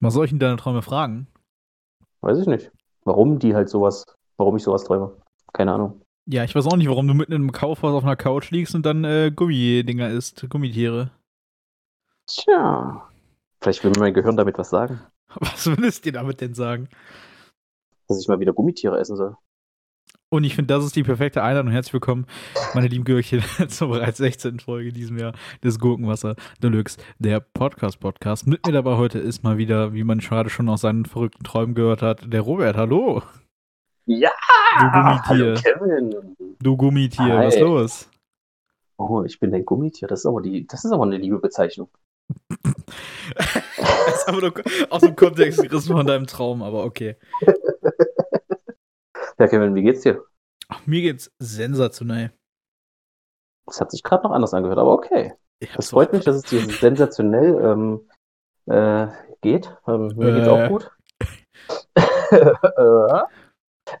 Was soll ich denn deine Träume fragen? Weiß ich nicht. Warum die halt sowas, warum ich sowas träume. Keine Ahnung. Ja, ich weiß auch nicht, warum du mitten im Kaufhaus auf einer Couch liegst und dann äh, Gummidinger isst, Gummitiere. Tja. Vielleicht will mir mein Gehirn damit was sagen. Was würdest du dir damit denn sagen? Dass ich mal wieder Gummitiere essen soll. Und ich finde, das ist die perfekte Einladung. Herzlich willkommen, meine lieben Gürkchen, zur bereits 16. Folge diesem Jahr des Gurkenwasser Deluxe, der Podcast-Podcast. Mit mir dabei heute ist mal wieder, wie man gerade schon aus seinen verrückten Träumen gehört hat, der Robert. Hallo. Ja! Du Gummitier. Hallo Kevin. Du Gummitier, Hi. was ist los? Oh, ich bin ein Gummitier. Das ist aber die, das ist aber eine liebe Bezeichnung. Das ist aber nur aus dem Kontext gerissen von deinem Traum, aber okay. Ja, Kevin, wie geht's dir? Ach, mir geht's sensationell. Das hat sich gerade noch anders angehört, aber okay. Das freut mich, dass es dir sensationell ähm, äh, geht. Ähm, mir geht's Äh. auch gut. äh,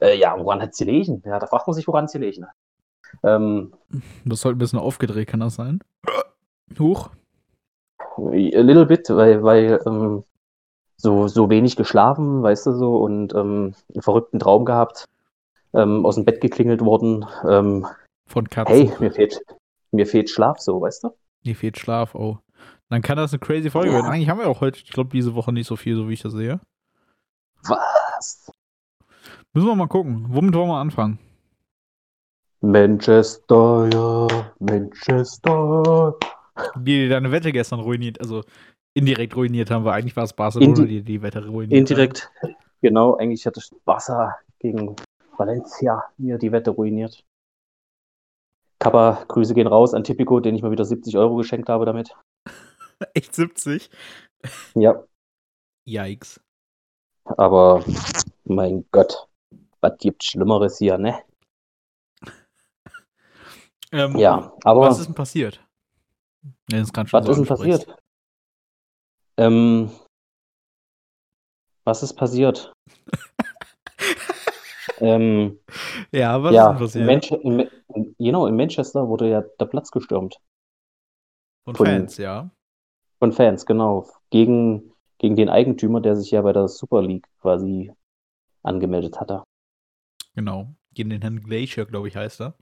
äh, ja, woran hat sie liegen? Ja, da fragt man sich, woran sie liegen. Ähm, Du bist heute ein bisschen aufgedreht, kann das sein? Huch. a little bit, weil, weil ähm, so, so wenig geschlafen, weißt du so, und ähm, einen verrückten Traum gehabt, ähm, aus dem Bett geklingelt worden. Ähm, Von Katzen. hey, mir fehlt, mir fehlt Schlaf, so, weißt du? Mir fehlt Schlaf, oh. Dann kann das eine crazy Folge Ja. werden. Eigentlich haben wir auch heute, ich glaube, diese Woche nicht so viel, so wie ich das sehe. Was? Müssen wir mal gucken. Womit wollen wir anfangen? Manchester, ja, Manchester. Die, die deine Wette gestern ruiniert, also indirekt ruiniert haben, weil eigentlich war es Barcelona, Indi- die die Wette ruiniert Indirekt, genau, eigentlich hatte Barca gegen Valencia mir die Wette ruiniert. Kappa, Grüße gehen raus an Tipico, den ich mal wieder 70 Euro geschenkt habe damit. Echt 70? Ja, Yikes. aber mein Gott, was gibt's Schlimmeres hier, ne? Ähm, Ja, aber Was ist denn passiert? Ja, das kann schon was so ist denn passiert? Ähm, was ist passiert? ähm, Ja, was ja, ist passiert? Manche- in, Ma- in, genau, in Manchester wurde ja der Platz gestürmt. Von von- Fans, ja. Von Fans, genau. Gegen, gegen den Eigentümer, der sich ja bei der Super League quasi angemeldet hatte. Genau. Gegen den Herrn Glacier, glaube ich, heißt er.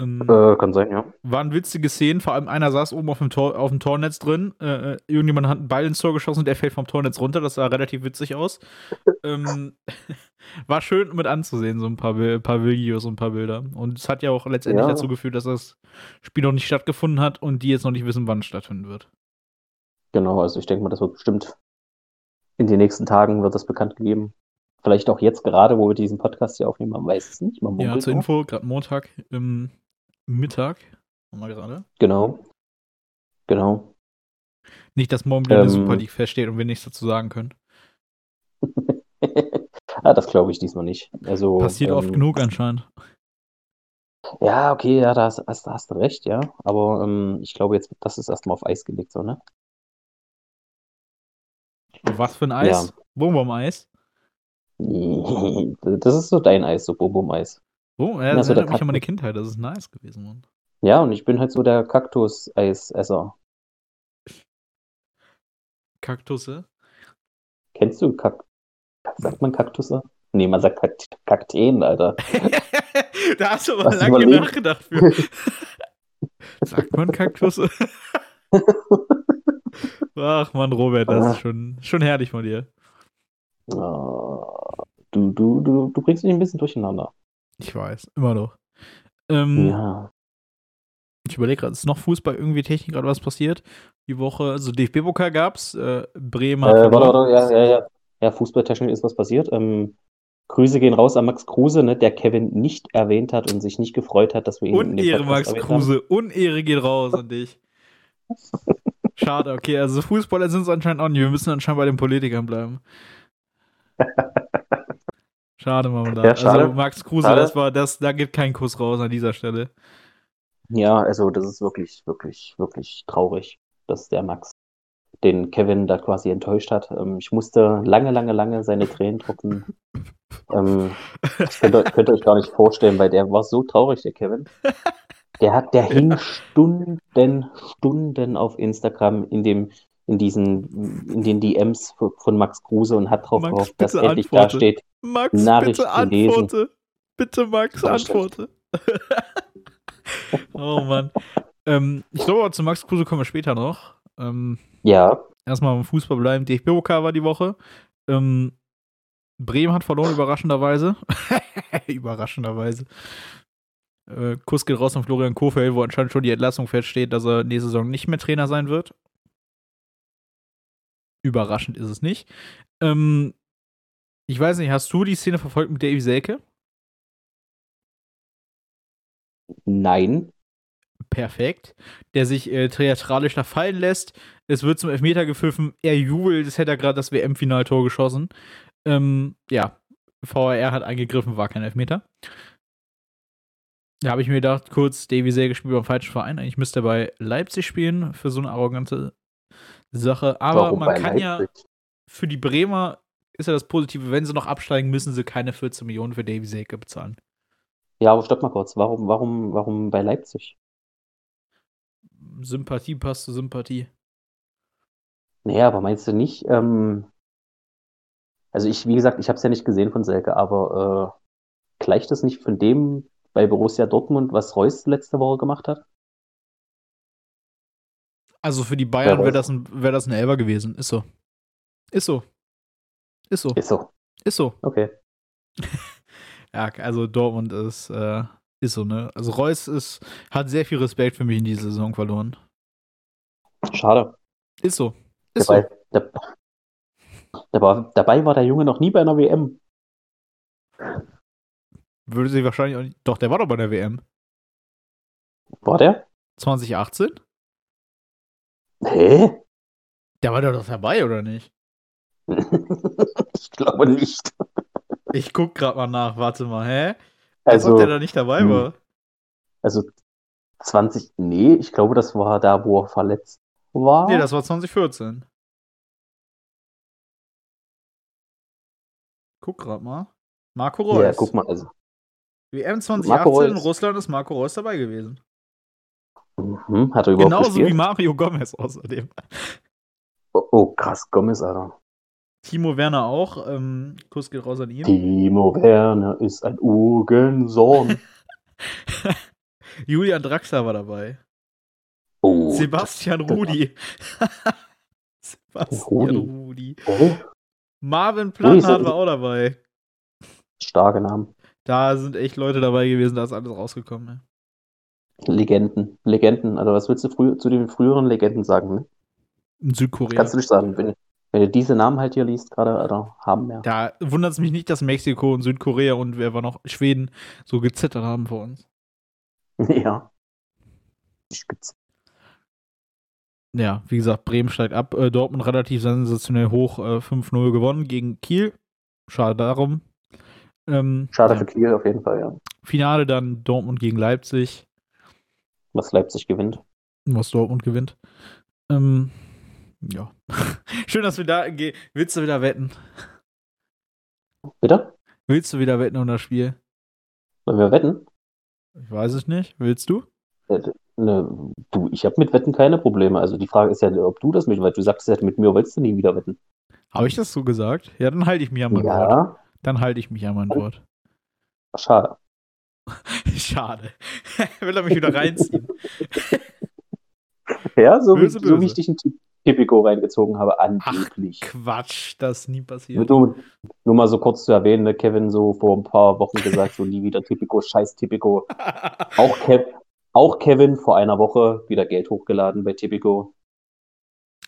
Ähm, Äh, kann sein, ja. waren witzige Szenen, vor allem einer saß oben auf dem, Tor, auf dem Tornetz drin. Äh, äh, irgendjemand hat einen Ball ins Tor geschossen und der fällt vom Tornetz runter. Das sah relativ witzig aus. ähm, war schön mit anzusehen, so ein paar, paar Videos und ein paar Bilder. Und es hat ja auch letztendlich Ja. dazu geführt, dass das Spiel noch nicht stattgefunden hat und die jetzt noch nicht wissen, wann es stattfinden wird. Genau, also ich denke mal, das wird bestimmt in den nächsten Tagen wird das bekannt gegeben. Vielleicht auch jetzt gerade, wo wir diesen Podcast hier aufnehmen, man weiß es nicht. Man Ja, zur. Info, gerade Montag im Mittag. Mal gerade. Genau. Genau. Nicht, dass morgen wieder eine Ähm. Super League feststeht und wir nichts dazu sagen können. ah, das glaube ich diesmal nicht. Also, Passiert oft ähm, genug anscheinend. Ja, okay, ja, da hast, hast, hast du recht, ja. Aber ähm, ich glaube jetzt, das ist erstmal auf Eis gelegt, so, ne? Was für ein Eis? Bonbon-Eis? Das ist so dein Eis, so Bum-Bum-Eis. Oh, ja, Ja, das so der erinnert mich an meine. Kindheit. Das ist nice gewesen, Mann. Ja, und ich bin halt so der Kaktus-Eisesser. Kaktusse? Kennst du Kak Sagt man Kaktusse? Nee, man sagt Kakt Kakteen, Alter. da hast du aber lange überlegt? nachgedacht für. Sagt man Kaktusse? Ach man, Robert, das ist schon, schon herrlich von dir. Ah, Du, du, du, du bringst mich ein bisschen durcheinander. Ich weiß, immer noch. Ähm, Ja. Ich überlege gerade, ist noch Fußball irgendwie Technik gerade was passiert? Die Woche, also DFB-Pokal gab's, äh, Bremen hat Äh, warte, warte, ja, ja, ja. Ja, fußballtechnisch ist was passiert. Ähm, Grüße gehen raus an Max Kruse, ne, der Kevin nicht erwähnt hat und sich nicht gefreut hat, dass wir ihn Unehre, Max haben. Kruse. Unehre geht raus an dich. Schade, okay, also Fußballer sind es anscheinend auch nicht. Wir müssen anscheinend bei den Politikern bleiben. Schade, Marmelade. Ja, schade. Also Max Kruse, Schade. das war das, da gibt kein Kuss raus an dieser Stelle. Ja, also das ist wirklich, wirklich, wirklich traurig, dass der Max den Kevin da quasi enttäuscht hat. Ähm, ich musste lange, lange, lange seine Tränen drucken. Ähm, das könnt ihr, könnt ihr euch gar nicht vorstellen, weil der war so traurig, der Kevin. Der hat, der hing Stunden, Stunden auf Instagram in dem, in diesen, in den DMs von Max Kruse und hat drauf Max, gehofft, dass endlich da steht. Max, Nachricht bitte antworte. Bitte, Max, Ja, antworte. oh Mann. Ähm, ich glaube, zu Max Kruse kommen wir später noch. Ähm, Ja, erstmal beim Fußball bleiben. DFB-Pokal war die Woche. Ähm, Bremen hat verloren, überraschenderweise. überraschenderweise. Äh, Kuss geht raus an Florian Kofeld, wo anscheinend schon die Entlassung feststeht, dass er nächste Saison nicht mehr Trainer sein wird. Überraschend ist es nicht. Ähm, ich weiß nicht, hast du die Szene verfolgt mit Davy Selke? nein. Perfekt. Der sich äh, theatralisch da fallen lässt. Es wird zum Elfmeter gepfiffen. Er jubelt, es hätte er gerade das WM-Finaltor geschossen. Ähm, ja, VAR hat eingegriffen, war kein Elfmeter. Da habe ich mir gedacht, kurz, Davy Selke spielt beim falschen Verein. Eigentlich müsste er bei Leipzig spielen für so eine arrogante Sache. Aber Warum man kann ja Leipzig? für die Bremer ist ja das Positive, wenn sie noch absteigen, müssen sie keine 14 Millionen für Davy Selke bezahlen. Ja, aber stopp mal kurz. Warum, warum, warum bei Leipzig? Sympathie passt zu Sympathie. Naja, aber meinst du nicht, ähm, also ich, wie gesagt, ich habe es ja nicht gesehen von Selke, aber äh, gleicht das nicht von dem bei Borussia Dortmund, was Reus letzte Woche gemacht hat? Also für die Bayern wäre das, ein, wär das ein Elber gewesen. Ist so. Ist so. Ist so. Ist so. Ist so. Okay. Ja, also Dortmund ist, äh, ist so, ne? Also Reus ist, hat sehr viel Respekt für mich in dieser Saison verloren. Schade. Ist so. Ist Dabei, so. da, dabei, dabei war der Junge noch nie bei einer WM. Würde sich wahrscheinlich auch nicht. Doch, der war doch bei der WM. War der? 2018? Hä? Der war doch dabei, oder nicht? ich glaube nicht. Ich guck grad mal nach. Warte mal, hä? Als ob Also, der da nicht dabei hm. war. also 20, nee, ich glaube, das war da, wo er verletzt war. Nee, das war 2014. Guck grad mal. Marco Reus. ja, guck mal, also. WM Marco 2018 in. Russland ist Marco Reus dabei gewesen. Mhm, hat er überhaupt Genauso gespielt? wie Mario Gomez außerdem. Oh, oh, krass, Gomez, Alter. Timo Werner auch. Ähm, Kuss geht raus an ihn. Timo Werner ist ein Ugensohn. Julian Draxler war dabei. Oh, Sebastian Rudi. Sebastian Rudi. Oh, Marvin ist- war auch dabei. starke Namen. Da sind echt Leute dabei gewesen, da ist alles rausgekommen. Ne? Legenden, Legenden. Also was willst du zu den früheren Legenden sagen? Ne? In Südkorea. Kannst du nicht sagen. Wenn, wenn du diese Namen halt hier liest, gerade, Alter, haben wir. Da wundert es mich nicht, dass Mexiko und Südkorea und wer war noch Schweden so gezittert haben vor uns. Ja. Ich gibt's. Ja, wie gesagt, Bremen steigt ab. Äh, Dortmund relativ sensationell hoch, äh, 5-0 gewonnen gegen Kiel. Schade darum. Ähm, Schade ja. für Kiel auf jeden Fall, ja. Finale dann Dortmund gegen Leipzig, Was Leipzig gewinnt. was Dortmund gewinnt. Ähm, ja. Schön, dass wir da gehen. Willst du wieder wetten? Bitte? Willst du wieder wetten um das Spiel? Wollen wir wetten? Ich weiß es nicht. Willst du? Ne, du, ich habe mit Wetten keine Probleme. Also die Frage ist ja, ob du das mit, weil du sagst ja, mit mir wolltest du nie wieder wetten. Habe ich das so gesagt? Ja, dann halte ich mich an mein Wort. Ja, Dann halte ich mich an mein Wort. schade. Schade. Will er mich wieder reinziehen? Ja, so, Böse, wie, so wie böse. ich dich in Ti- Tipico reingezogen habe, angeblich. Quatsch, das ist nie passiert. Nur, nur mal so kurz zu erwähnen, ne, Kevin so vor ein paar Wochen gesagt, so nie wieder Tipico, scheiß Tipico. Auch, Kev, auch Kevin vor einer Woche wieder Geld hochgeladen bei Tipico.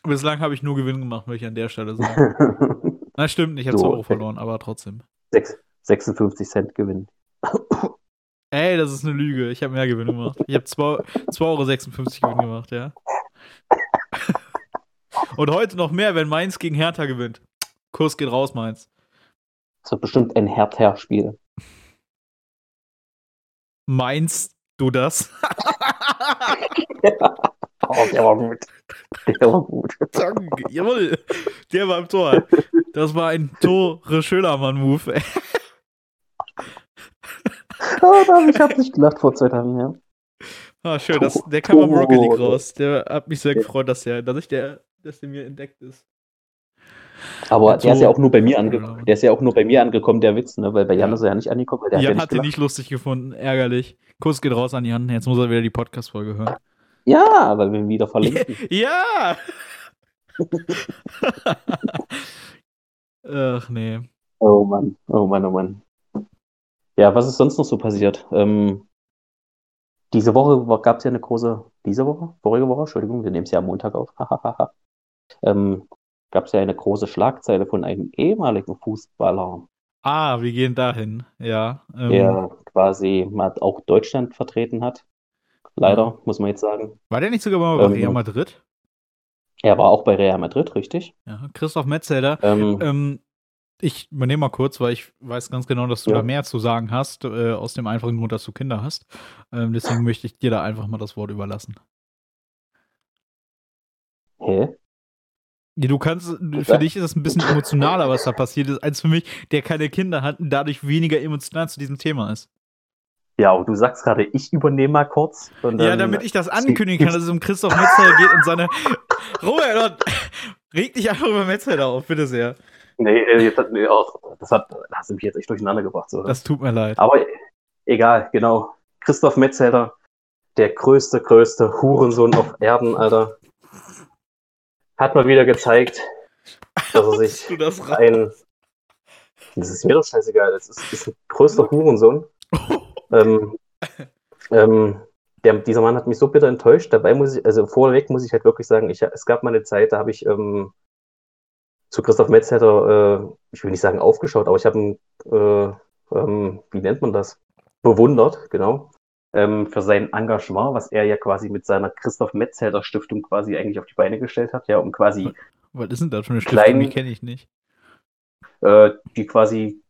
Bislang habe ich nur Gewinn gemacht, möchte ich an der Stelle sagen. Na, stimmt ich habe So, 2 Euro verloren, aber trotzdem. Sechs- 56 Cent Gewinn. Ey, das ist eine Lüge. Ich habe mehr Gewinn gemacht. Ich habe 2,56 Euro Gewinn gemacht, ja. Und heute noch mehr, wenn Mainz gegen Hertha gewinnt. Kurs geht raus, Mainz. Das wird bestimmt ein Hertha-Spiel. Meinst du das? Oh, der war gut. Der war gut. Danke, jawohl. Der war im Tor. Das war ein Tore Schölermann-Move. Oh, hab ich hab nicht gelacht vor zwei Tagen, ja. Ah, schön, das, der kam am. Rocket League raus. Der hat mich sehr gefreut, dass, der, dass ich der dass der mir entdeckt ist. Aber Jetzt der ist ja auch nur bei mir ange Genau. der ist ja auch nur bei mir angekommen, der Witz, ne? Weil bei Jan Ja. ist er ja nicht angekommen, weil der Jan hat ja hat nicht nicht lustig gefunden, ärgerlich. Kuss geht raus an Jan, jetzt muss er wieder die Podcast-Folge hören. Ja, weil wir ihn wieder verlinken. Ja! Ach nee. Oh Mann, oh Mann, oh Mann. Ja, was ist sonst noch so passiert? Ähm, diese Woche gab es ja eine große, diese Woche? Vorige Woche? Entschuldigung, wir nehmen es ja am Montag auf. Ähm, gab es ja eine große Schlagzeile von einem ehemaligen Fußballer, Ah, wir gehen dahin. Ja. Ähm, der quasi mal auch Deutschland vertreten hat. Leider, muss man jetzt sagen. War der nicht sogar mal bei Ähm, Real Madrid? Er war auch bei Real Madrid, richtig? Ja. Christoph Metzelder. Ähm, Ähm, ich übernehme mal kurz, weil ich weiß ganz genau, dass du Ja. da mehr zu sagen hast, äh, aus dem einfachen Grund, dass du Kinder hast. Ähm, deswegen möchte ich dir da einfach mal das Wort überlassen. hä? Du kannst, für dich ist es ein bisschen emotionaler, was da passiert ist, als für mich, der keine Kinder hat und dadurch weniger emotional zu diesem Thema ist. Ja, und du sagst gerade, ich übernehme mal kurz. Ja, damit ich das ankündigen kann, dass es um Christoph Metzelder geht und seine. Robert, reg dich einfach über Metzelder auf, bitte sehr. Nee, äh, jetzt hat, nee, das hat, das hast du mich jetzt echt durcheinander gebracht. So. Das tut mir leid. Aber egal, genau. Christoph Metzelder, der größte, größte Hurensohn auf Erden, Alter. Hat mal wieder gezeigt, dass er sich das ein. Das ist mir doch scheißegal, das ist, ist ein größter Hurensohn. Ähm, ähm, der, dieser Mann hat mich so bitter enttäuscht. Dabei muss ich, also vorweg muss ich halt wirklich sagen, ich, es gab mal eine Zeit, da habe ich ähm, zu Christoph Metzelder, äh, ich will nicht sagen aufgeschaut, aber ich habe ihn, äh, ähm, wie nennt man das? Bewundert, genau. Ähm, für sein Engagement, was er ja quasi mit seiner Christoph Metzelder Stiftung quasi eigentlich auf die Beine gestellt hat, ja, um quasi Was ist denn das für eine Stiftung? Klein- Die kenne ich nicht. äh, die quasi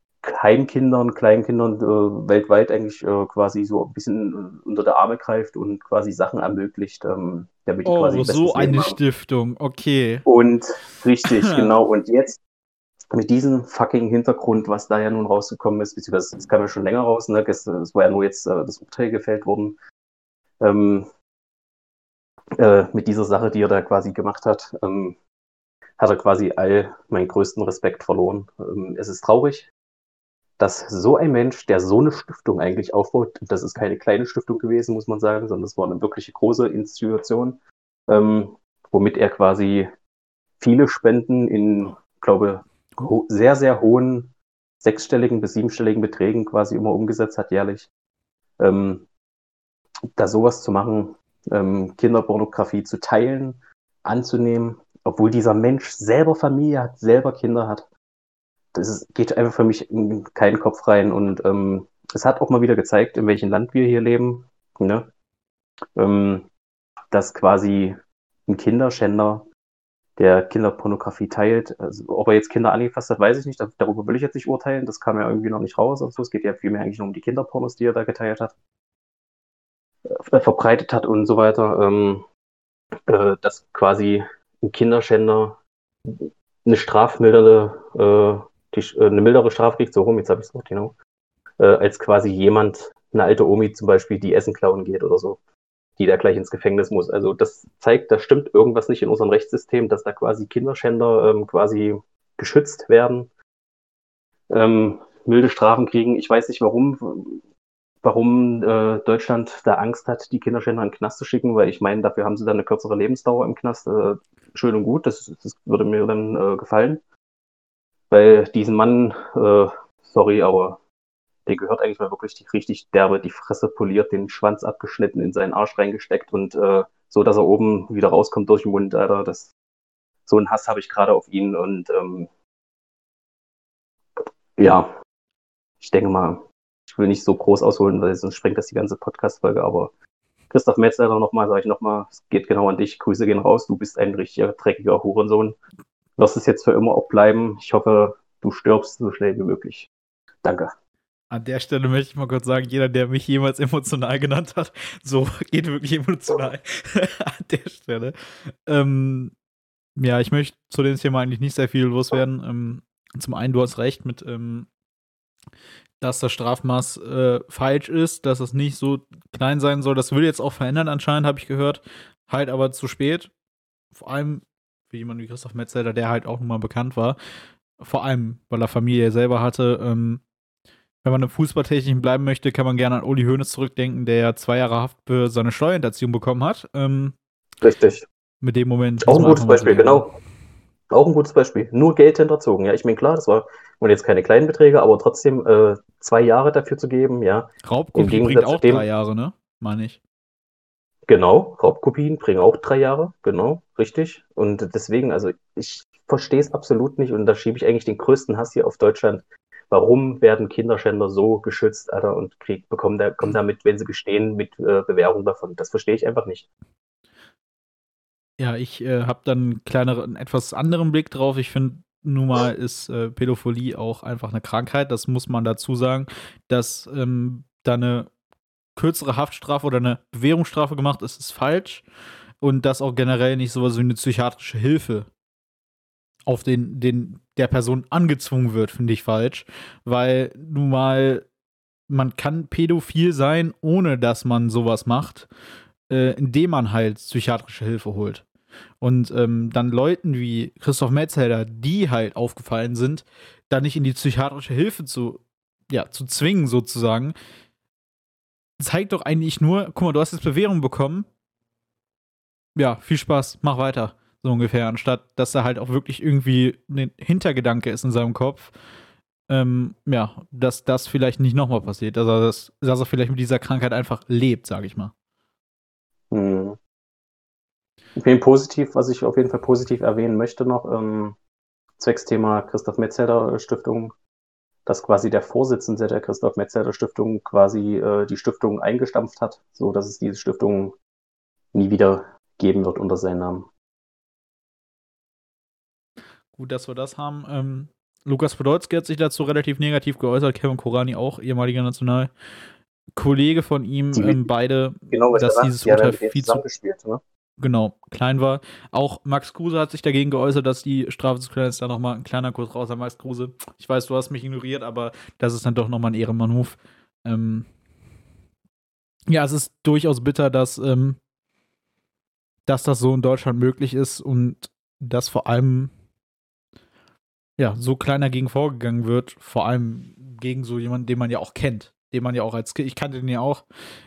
Heimkindern, Kleinkindern äh, weltweit eigentlich äh, quasi so ein bisschen äh, unter der Arme greift und quasi Sachen ermöglicht, ähm, damit die Oh, quasi so eine. Stiftung. Okay. Und richtig, genau. Und jetzt mit diesem fucking Hintergrund, was da ja nun rausgekommen ist, beziehungsweise es kam ja schon länger raus, ne? Es, es war ja nur jetzt äh, das Urteil gefällt worden, ähm, äh, mit dieser Sache, die er da quasi gemacht hat, ähm, hat er quasi all meinen größten Respekt verloren. Ähm, es ist traurig, dass so ein Mensch, der so eine Stiftung eigentlich aufbaut, das ist keine kleine Stiftung gewesen, muss man sagen, sondern das war eine wirkliche große Institution, ähm, womit er quasi viele Spenden in, glaube ho sehr, sehr hohen sechsstelligen bis siebenstelligen Beträgen quasi immer umgesetzt hat jährlich. Ähm, da sowas zu machen, ähm, Kinderpornografie zu teilen, anzunehmen, obwohl dieser Mensch selber Familie hat, selber Kinder hat. Das ist, geht einfach für mich in keinen Kopf rein und ähm, es hat auch mal wieder gezeigt, in welchem Land wir hier leben, ne? ähm, dass quasi ein Kinderschänder, der Kinderpornografie teilt, also, ob er jetzt Kinder angefasst hat, weiß ich nicht, darüber will ich jetzt nicht urteilen, das kam ja irgendwie noch nicht raus und so, es geht ja vielmehr eigentlich nur um die Kinderpornos, die er da geteilt hat, äh, verbreitet hat und so weiter, ähm, äh, dass quasi ein Kinderschänder eine strafmildere, äh, die, äh, eine mildere Strafe kriegt, so rum, jetzt habe ich es noch genau, äh, als quasi jemand, eine alte Omi zum Beispiel, die Essen klauen geht oder so, die da gleich ins Gefängnis muss. Also das zeigt, da stimmt irgendwas nicht in unserem Rechtssystem, dass da quasi Kinderschänder ähm, quasi geschützt werden, ähm, milde Strafen kriegen. Ich weiß nicht warum, warum äh, Deutschland da Angst hat, die Kinderschänder in den Knast zu schicken, weil ich meine, dafür haben sie dann eine kürzere Lebensdauer im Knast. Äh, schön und gut, das, das würde mir dann äh, gefallen. Weil diesen Mann, äh, sorry, aber der gehört eigentlich mal wirklich die, richtig derbe, die Fresse poliert, den Schwanz abgeschnitten, in seinen Arsch reingesteckt und äh, so, dass er oben wieder rauskommt durch den Mund, Alter. Das, so einen Hass habe ich gerade auf ihn und ähm, ja, ich denke mal, ich will nicht so groß ausholen, weil sonst sprengt das die ganze Podcast-Folge, aber Christoph Metzelder nochmal, sage ich nochmal, es geht genau an dich, Grüße gehen raus, du bist ein richtiger, dreckiger Hurensohn. Wirst es jetzt für immer auch bleiben. Ich hoffe, du stirbst so schnell wie möglich. Danke. An der Stelle möchte ich mal kurz sagen, jeder, der mich jemals emotional genannt hat, so geht wirklich emotional an der Stelle. Ähm, ja, ich möchte zu dem Thema eigentlich nicht sehr viel loswerden. Ähm, zum einen, du hast recht mit, ähm, dass das Strafmaß äh, falsch ist, dass es nicht so klein sein soll. Das will jetzt auch verändern anscheinend, habe ich gehört. Halt aber zu spät. Vor allem für jemanden wie Christoph Metzelder, der halt auch nun mal bekannt war. Vor allem, weil er Familie selber hatte. Ähm, wenn man im Fußballtechnischen bleiben möchte, kann man gerne an Uli Hoeneß zurückdenken, der ja zwei Jahre Haft für seine Steuerhinterziehung bekommen hat. Ähm, Richtig. Mit dem Moment. Auch ein gutes Beispiel, genau. Auch ein gutes Beispiel. Nur Geld hinterzogen. Ja, ich meine, klar, das war und jetzt keine kleinen Beträge, aber trotzdem äh, zwei Jahre dafür zu geben, ja. Raubkopie bringt auch dem, drei Jahre, ne? Meine ich. Genau, Raubkopien bringen auch drei Jahre, genau, richtig. Und deswegen, also ich verstehe es absolut nicht und da schiebe ich eigentlich den größten Hass hier auf Deutschland. Warum werden Kinderschänder so geschützt, Alter, und krieg, bekommen, da, kommen damit, wenn sie gestehen, mit äh, Bewährung davon? Das verstehe ich einfach nicht. Ja, ich äh, habe dann einen kleineren, etwas anderen Blick drauf. Ich finde, nun mal ist äh, Pädophilie auch einfach eine Krankheit. Das muss man dazu sagen, dass ähm, da eine kürzere Haftstrafe oder eine Bewährungsstrafe gemacht ist, ist falsch. Und dass auch generell nicht sowas wie eine psychiatrische Hilfe auf den, den der Person angezwungen wird, finde ich falsch. Weil nun mal, man kann pädophil sein, ohne dass man sowas macht, äh, indem man halt psychiatrische Hilfe holt. Und ähm, dann Leuten wie Christoph Metzelder, die halt aufgefallen sind, da nicht in die psychiatrische Hilfe zu, ja, zu zwingen, sozusagen, zeigt doch eigentlich nur, guck mal, du hast jetzt Bewährung bekommen. Ja, viel Spaß, mach weiter, so ungefähr, anstatt dass da halt auch wirklich irgendwie ein Hintergedanke ist in seinem Kopf. Ähm, ja, dass das vielleicht nicht nochmal passiert, dass er, das, dass er vielleicht mit dieser Krankheit einfach lebt, sage ich mal. Hm. Ich bin positiv, was ich auf jeden Fall positiv erwähnen möchte noch, ähm, Zwecksthema Christoph Metzelder Stiftung dass quasi der Vorsitzende der Christoph Metzelder Stiftung quasi äh, die Stiftung eingestampft hat, so dass es diese Stiftung nie wieder geben wird unter seinem Namen. Gut, dass wir das haben. Ähm, Lukas Podolski hat sich dazu relativ negativ geäußert, Kevin Korani auch, ehemaliger Nationalkollege von ihm, ähm, beide, genau, dass dieses Urteil viel zu, ne? genau, klein war. Auch Max Kruse hat sich dagegen geäußert, dass die Strafe zu klein ist. Da nochmal ein kleiner Kurs raus an Max Kruse. Ich weiß, du hast mich ignoriert, aber das ist dann doch nochmal ein Ehrenmann-Move. Ähm ja, es ist durchaus bitter, dass, ähm, dass das so in Deutschland möglich ist und dass vor allem ja, so klein dagegen vorgegangen wird, vor allem gegen so jemanden, den man ja auch kennt, den man ja auch als Kind, ich kannte den ja auch.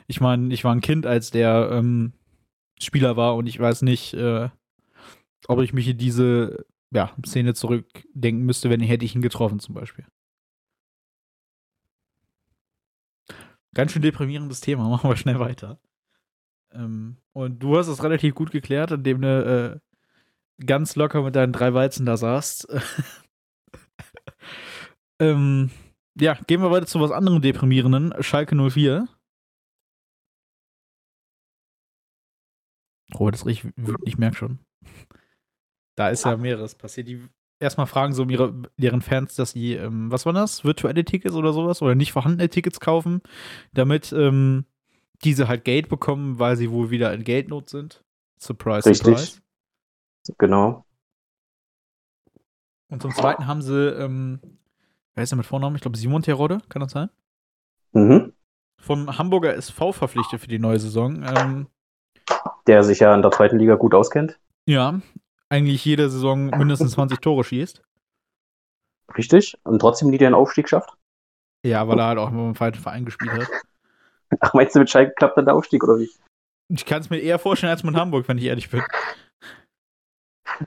Ich meine, ich war ein Kind, als der ähm, Spieler war und ich weiß nicht, äh, ob ich mich in diese ja, Szene zurückdenken müsste, wenn ich hätte ich ihn getroffen zum Beispiel. Ganz schön deprimierendes Thema, machen wir schnell weiter. Ähm, und du hast es relativ gut geklärt, indem du äh, ganz locker mit deinen drei Weizen da saßt. ähm, ja, gehen wir weiter zu was anderem deprimierenden. Schalke 04. Oh, das riecht, ich merke schon. Da ist ja mehreres passiert. Die erstmal fragen so um ihre, deren Fans, dass sie, ähm, was war das? Virtuelle Tickets oder sowas oder nicht vorhandene Tickets kaufen, damit ähm, diese halt Geld bekommen, weil sie wohl wieder in Geldnot sind. Surprise, Richtig. surprise. Genau. Und zum Zweiten haben sie, ähm, wer ist der mit Vornamen? Ich glaube Simon Terodde, kann das sein? Mhm. Vom Hamburger SV verpflichtet für die neue Saison. Ähm, der sich ja in der zweiten Liga gut auskennt. Ja, eigentlich jede Saison mindestens 20 Tore schießt. Richtig. Und trotzdem nie den Aufstieg schafft. Ja, weil er halt auch immer im falschen Verein gespielt hat. Ach, meinst du, mit Schalke klappt dann der Aufstieg oder wie? Ich kann es mir eher vorstellen als mit Hamburg, wenn ich ehrlich bin.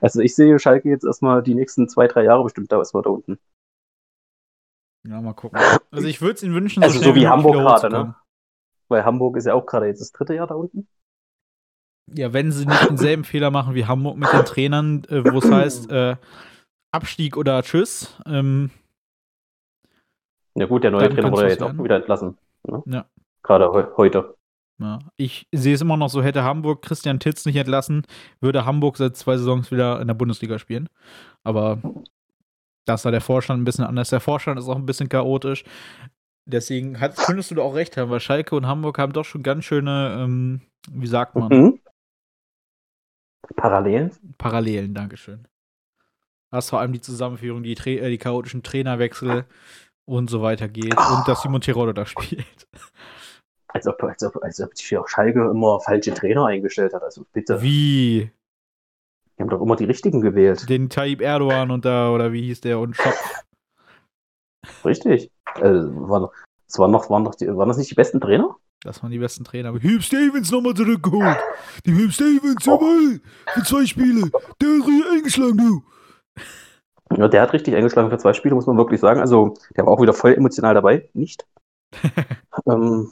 Also ich sehe Schalke jetzt erstmal die nächsten zwei, drei Jahre bestimmt da erstmal da unten. Ja, mal gucken. Also ich würde es ihnen wünschen, so also so wie Hamburg gerade, ne? Weil Hamburg ist ja auch gerade jetzt das dritte Jahr da unten ja, wenn sie nicht denselben Fehler machen wie Hamburg mit den Trainern, äh, wo es heißt, äh, Abstieg oder Tschüss. Ähm, ja gut, der neue Trainer wurde ja jetzt werden. auch wieder entlassen. Ne? Ja. Gerade he heute. Ja. Ich sehe es immer noch so, hätte Hamburg Christian Titz nicht entlassen, würde Hamburg seit zwei Saisons wieder in der Bundesliga spielen. Aber das war der Vorstand ein bisschen anders. Der Vorstand ist auch ein bisschen chaotisch. Deswegen hat, könntest du da auch recht haben, weil Schalke und Hamburg haben doch schon ganz schöne, ähm, wie sagt man, mhm. Parallelen? Parallelen, Dankeschön. Was vor allem die Zusammenführung, die, äh, die chaotischen Trainerwechsel und so weiter geht oh. und dass Simon Tirolo da spielt. Als ob, als, ob, als ob sich auch Schalke immer falsche Trainer eingestellt hat, also bitte. Wie? Die haben doch immer die richtigen gewählt. Den Tayyip Erdogan und da, oder wie hieß der, und Schopf. Richtig. Äh, waren, das waren, noch, waren, noch die, waren das nicht die besten Trainer? Das waren die besten Trainer. Aber Hugh Stevens nochmal zurückgeholt. Die Hugh Stevens, jawohl, für zwei Spiele. Der ist richtig eingeschlagen, du. Ja, der hat richtig eingeschlagen für zwei Spiele, muss man wirklich sagen. Also, der war auch wieder voll emotional dabei. Nicht? ähm,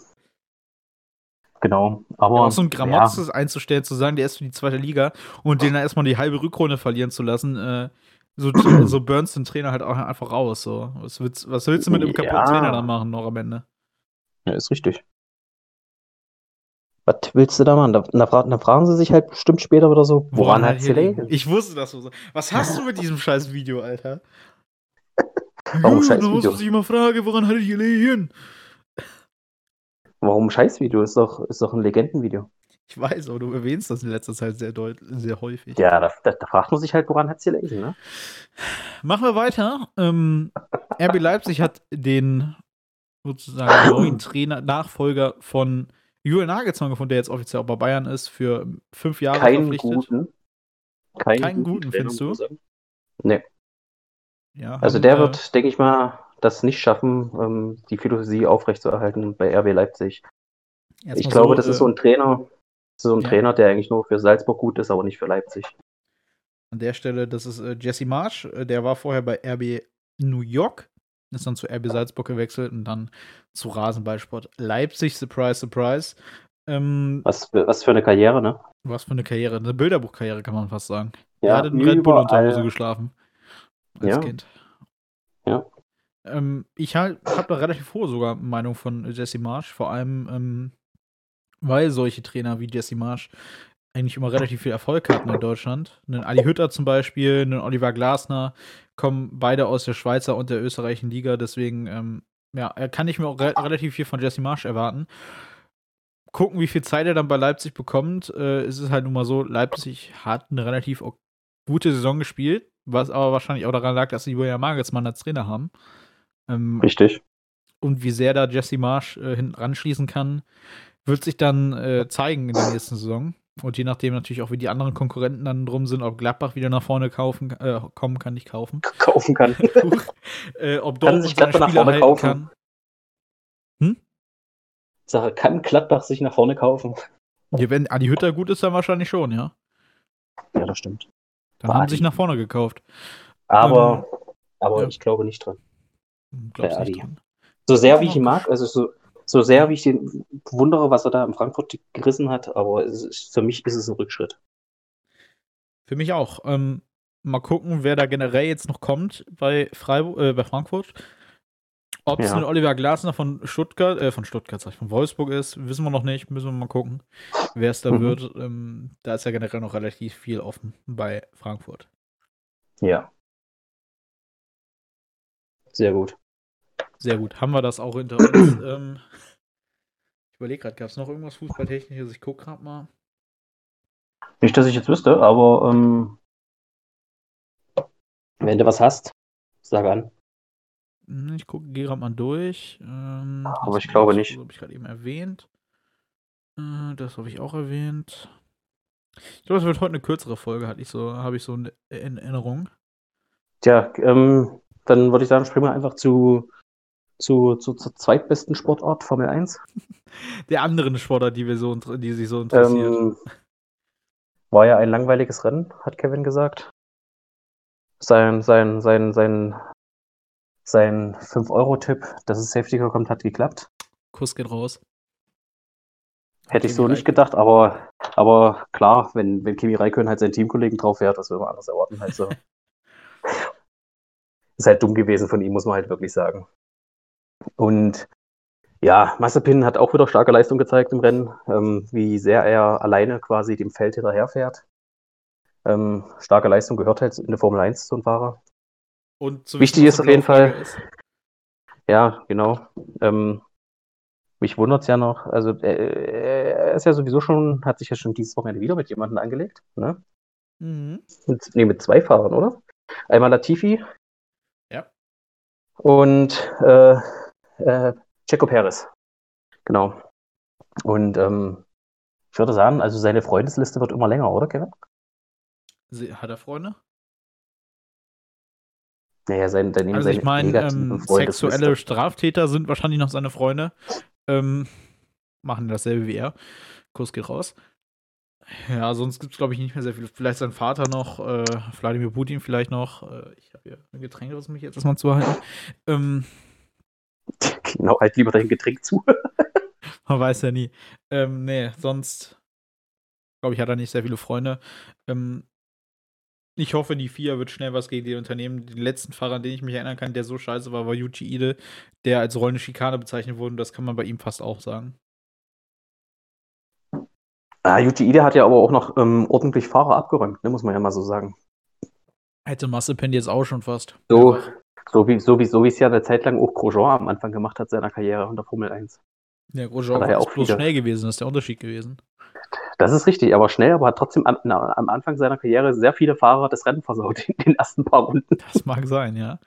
genau. Aber. Ja, auch so ein Gramotz ja, einzustellen, zu sagen, der ist für die zweite Liga und den dann erstmal die halbe Rückrunde verlieren zu lassen, äh, so, so burns den Trainer halt auch einfach raus. So. Was, willst, was willst du mit dem kaputten Ja. Trainer dann machen noch am Ende? ja, ist richtig. Was willst du da machen? Da, da, da fragen sie sich halt bestimmt später oder so, woran hat sie liegen? gelegen? Ich wusste das so. Was hast du mit diesem scheiß Video, Alter? Warum Ja, scheiß Da muss Video? sich immer fragen, woran hat er gelegen? Warum Scheißvideo? Ist doch, ist doch ein Legendenvideo. Ich weiß, aber du erwähnst das in letzter Zeit sehr, sehr häufig. Ja, da, da, da fragt man sich halt, woran hat sie gelegen, ne? Machen wir weiter. Ähm, RB Leipzig hat den sozusagen neuen Trainer, Nachfolger von Julian Nagelsmann gefunden, der jetzt offiziell auch bei Bayern ist, für fünf Jahre Keinen verpflichtet. guten. Keinen, Keinen guten, Trainer, findest du? Nee. Ja, Also der äh, wird, denke ich mal, das nicht schaffen, ähm, die Philosophie aufrechtzuerhalten bei RB Leipzig. erst Ich glaube, das ist äh, so ein Trainer, so ein ja. Trainer, der eigentlich nur für Salzburg gut ist, aber nicht für Leipzig. An der Stelle, das ist äh, Jesse Marsch, äh, der war vorher bei RB New York, ist dann zu RB Salzburg gewechselt und dann zu Rasenballsport Leipzig. Surprise, surprise. Ähm, Was, für- was für eine Karriere, ne? was für eine Karriere, eine Bilderbuchkarriere kann man fast sagen. Ja, er hat in Red Bull überall. Unterhose geschlafen. Als Ja. Kind. Ja. Ähm, ich halt, habe da relativ hohe sogar Meinung von Jesse Marsch, vor allem, ähm, weil solche Trainer wie Jesse Marsch eigentlich immer relativ viel Erfolg hatten in Deutschland. Einen Ali Hütter zum Beispiel, einen Oliver Glasner, kommen beide aus der Schweizer und der österreichischen Liga, deswegen, ähm, ja, kann ich mir auch re relativ viel von Jesse Marsch erwarten. Gucken, wie viel Zeit er dann bei Leipzig bekommt. Äh, es ist halt nun mal so, Leipzig hat eine relativ gute Saison gespielt, was aber wahrscheinlich auch daran lag, dass sie Julian Magelsmann als Trainer haben. Ähm, Richtig. und wie sehr da Jesse Marsch äh, hinten ranschließen kann, wird sich dann äh, zeigen in der nächsten Saison. Und je nachdem natürlich auch, wie die anderen Konkurrenten dann drum sind, ob Gladbach wieder nach vorne kaufen, äh, kommen kann, nicht kaufen. Kaufen kann. äh, ob Kann sich Gladbach nach vorne kaufen? kann. Sache, kann Gladbach sich nach vorne kaufen? Ja, wenn Adi Hütter gut ist, dann wahrscheinlich schon, ja. Ja, das stimmt. Dann Aber haben sie sich nach vorne gekauft. Aber, aber ja. ich glaube nicht dran. Glaubst Bei nicht Adi. dran. So sehr wie ich ihn mag, also so, so sehr wie ich den bewundere, was er da in Frankfurt gerissen hat, aber es ist, für mich ist es ein Rückschritt. Für mich auch. Ähm, mal gucken, wer da generell jetzt noch kommt bei Freiburg, äh, bei Frankfurt. Ob es Ja. ein Oliver Glasner von Stuttgart, äh, von Stuttgart, sag ich, von Wolfsburg ist, wissen wir noch nicht, müssen wir mal gucken, wer es da Mhm. wird. Ähm, da ist ja generell noch relativ viel offen bei Frankfurt. Ja. Sehr gut. Sehr gut, haben wir das auch hinter uns. ähm, ich überlege gerade, gab es noch irgendwas Fußballtechnisches? Ich gucke gerade mal. Nicht, dass ich jetzt wüsste, aber ähm, wenn du was hast, sag an. Hm, Ich gucke, gehe gerade mal durch. Ähm, Aber das ich glaube das nicht. habe ich gerade eben erwähnt. Äh, das habe ich auch erwähnt. Ich glaube, es wird heute eine kürzere Folge, hatte ich so, habe ich so in in Erinnerung. Tja, ähm, dann würde ich sagen, springen wir einfach zu, zu, zu, zur zweitbesten Sportart, Formel 1. Der anderen Sportler, die wir so die sich so interessiert. Ähm, war ja ein langweiliges Rennen, hat Kevin gesagt. Sein, sein, sein, sein, sein 5-Euro-Tipp, dass es Safety Car kommt, hat geklappt. Kuss geht raus. Hätte ich so nicht gedacht, aber, aber klar, wenn, wenn Kimi Räikkönen halt seinen Teamkollegen drauf fährt, was will man anders erwarten, halt so. Ist halt dumm gewesen von ihm, muss man halt wirklich sagen. Und ja, Mazepin hat auch wieder starke Leistung gezeigt im Rennen, ähm, wie sehr er alleine quasi dem Feld hinterherfährt. Ähm, starke Leistung gehört halt in der Formel 1 zu einem Fahrer. Und zu Wichtig ist auf jeden Fall- ist. Ja, genau. Ähm, mich wundert es ja noch, also äh, er ist ja sowieso schon, hat sich ja schon dieses Wochenende wieder mit jemandem angelegt, ne? Mhm. Mit, nee, mit zwei Fahrern, oder? Einmal Latifi. Und äh, äh, Checo Perez. Genau. Und ähm, ich würde sagen, also seine Freundesliste wird immer länger, oder, Kevin? Hat er Freunde? Naja, sein, dann also ich meine, ähm, sexuelle Straftäter sind wahrscheinlich noch seine Freunde. Ähm, machen dasselbe wie er. Kuss geht raus. Ja, sonst gibt es, glaube ich, nicht mehr sehr viel. Vielleicht sein Vater noch, äh, Wladimir Putin vielleicht noch. Äh, ich habe hier ein Getränk, was mich jetzt erstmal zuhalten. Ähm, genau, halt lieber dein Getränk zu. man weiß ja nie. Ähm, nee, sonst, glaube ich, hat er nicht sehr viele Freunde. Ähm, ich hoffe, die FIA wird schnell was gegen die Unternehmen. Den letzten Fahrer, an den ich mich erinnern kann, der so scheiße war, war Yuji Ide, der als rollende Schikane bezeichnet wurde. Und das kann man bei ihm fast auch sagen. Ah, Yuji Ide hat ja aber auch noch ähm, ordentlich Fahrer abgeräumt, ne, muss man ja mal so sagen. Hätte Massepen jetzt auch schon fast. So, so wie so wie so es ja eine Zeit lang auch Grosjean am Anfang gemacht hat seiner Karriere unter Formel 1. Ja, Grosjean war ja auch bloß schnell gewesen, das ist der Unterschied gewesen. Das ist richtig, aber schnell, aber hat trotzdem am, na, am Anfang seiner Karriere sehr viele Fahrer das Rennen versaut in den ersten paar Runden. Das mag sein, ja.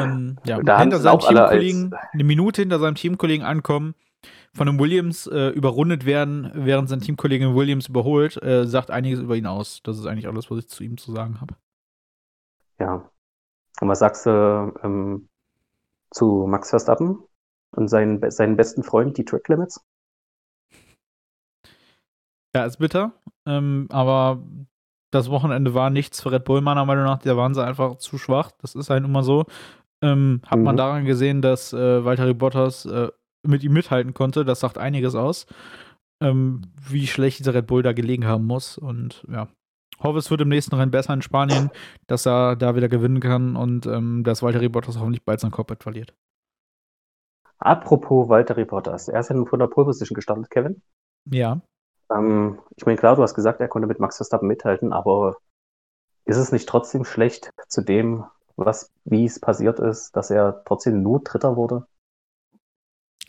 Ähm, ja, da hinter seinem Teamkollegen, eine Minute hinter seinem Teamkollegen ankommen, von einem Williams äh, überrundet werden, während sein Teamkollege Williams überholt, äh, sagt einiges über ihn aus. Das ist eigentlich alles, was ich zu ihm zu sagen habe. Ja. Und was sagst du ähm, zu Max Verstappen und seinen, seinen besten Freund, die Track Limits? Ja, ist bitter. Ähm, aber das Wochenende war nichts für Red Bull, meiner Meinung nach. Da waren sie einfach zu schwach. Das ist halt immer so. Ähm, hat mhm. man daran gesehen, dass äh, Valtteri Bottas äh, mit ihm mithalten konnte. Das sagt einiges aus, ähm, wie schlecht dieser Red Bull da gelegen haben muss. Und ja, hoffe, es wird im nächsten Rennen besser in Spanien, dass er da wieder gewinnen kann und ähm, dass Valtteri Bottas hoffentlich bald sein Cockpit verliert. Apropos Valtteri Bottas, er ist ja von der Pole Position gestartet, Kevin. Ja. Ähm, ich meine, klar, du hast gesagt, er konnte mit Max Verstappen mithalten, aber ist es nicht trotzdem schlecht zu dem, was, wie es passiert ist, dass er trotzdem nur Dritter wurde?